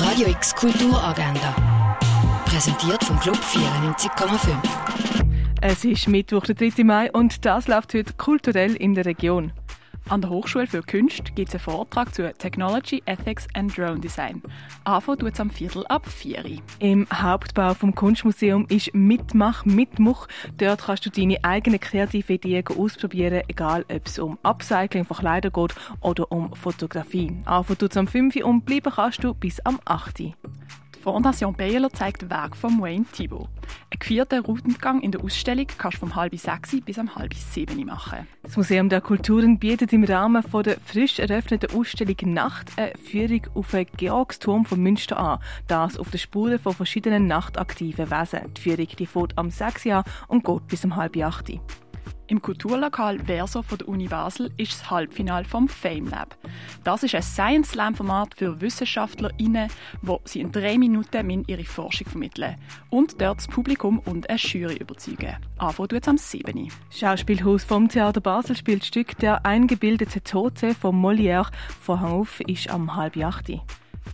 Radio X Kulturagenda. Präsentiert vom Club 94,5. Es ist Mittwoch, der 3. Mai, und das läuft heute kulturell in der Region. An der Hochschule für Kunst gibt es einen Vortrag zu Technology, Ethics and Drone Design. Anfang tut es am Viertel ab 4 Uhr. Im Hauptbau vom Kunstmuseum ist Mitmach Mitmuch. Dort kannst du deine eigenen kreativen Ideen ausprobieren, egal ob es um Upcycling von Kleidern geht oder um Fotografie. Anfang tut es am 5 Uhr und bleiben kannst du bis am 8 Uhr. Die Fondation Baylor zeigt Werk von Wayne Thibault. Einen geführten Routengang in der Ausstellung kannst du vom halb sechs bis am halb sieben machen. Das Museum der Kulturen bietet im Rahmen von der frisch eröffneten Ausstellung Nacht eine Führung auf den Georgsturm von Münster an. Das auf den Spuren von verschiedenen nachtaktiven Wesen. Die Führung die fährt am 6 Jahr und geht bis am halb 8 im Kulturlokal Verso von der Uni Basel ist das Halbfinale vom Fame Lab. Das ist ein Science Slam Format für WissenschaftlerInnen, wo sie in drei Minuten ihre Forschung vermitteln und dort das Publikum und eine Jury überzeugen. Anfangen tut es am 7. Schauspielhaus vom Theater Basel spielt das Stück Der eingebildete Tote von Molière. Vorhang auf ist am halb 8.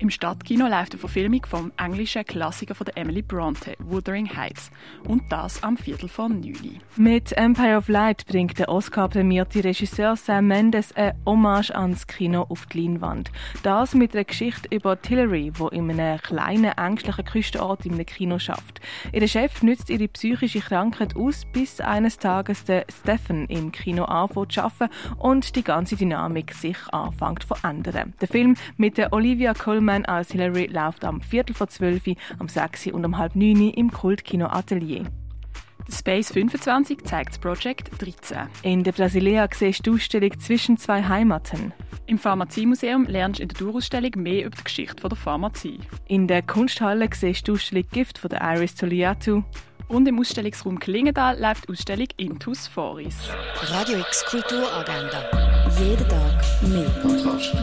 Im Stadtkino läuft eine Verfilmung vom englischen Klassiker von Emily Bronte, Wuthering Heights. Und das am Viertel von neun. Mit Empire of Light bringt der Oscar-prämierte Regisseur Sam Mendes eine Hommage ans Kino auf die Leinwand. Das mit einer Geschichte über Tillery, wo in einem kleinen, ängstlichen Küstenort im Kino schafft. Ihr Chef nützt ihre psychische Krankheit aus, bis eines Tages der Stephen im Kino anfängt zu arbeiten und die ganze Dynamik sich anfängt zu verändern. Der Film mit der Olivia Colman Coleman als Hillary läuft am Viertel vor zwölf, am 6 und um halb neun im Kultkino Atelier. Space 25 zeigt das Project 13. In der Brasilia siehst du die Ausstellung zwischen zwei Heimaten. Im Pharmaziemuseum lernst du in der Tourausstellung mehr über die Geschichte der Pharmazie. In der Kunsthalle siehst du die Ausstellung Gift von der Iris Toliatu. Und im Ausstellungsraum Klingendal läuft die Ausstellung Intus Foris. Radio X Kulturagenda. Jeden Tag mehr. Kontrast.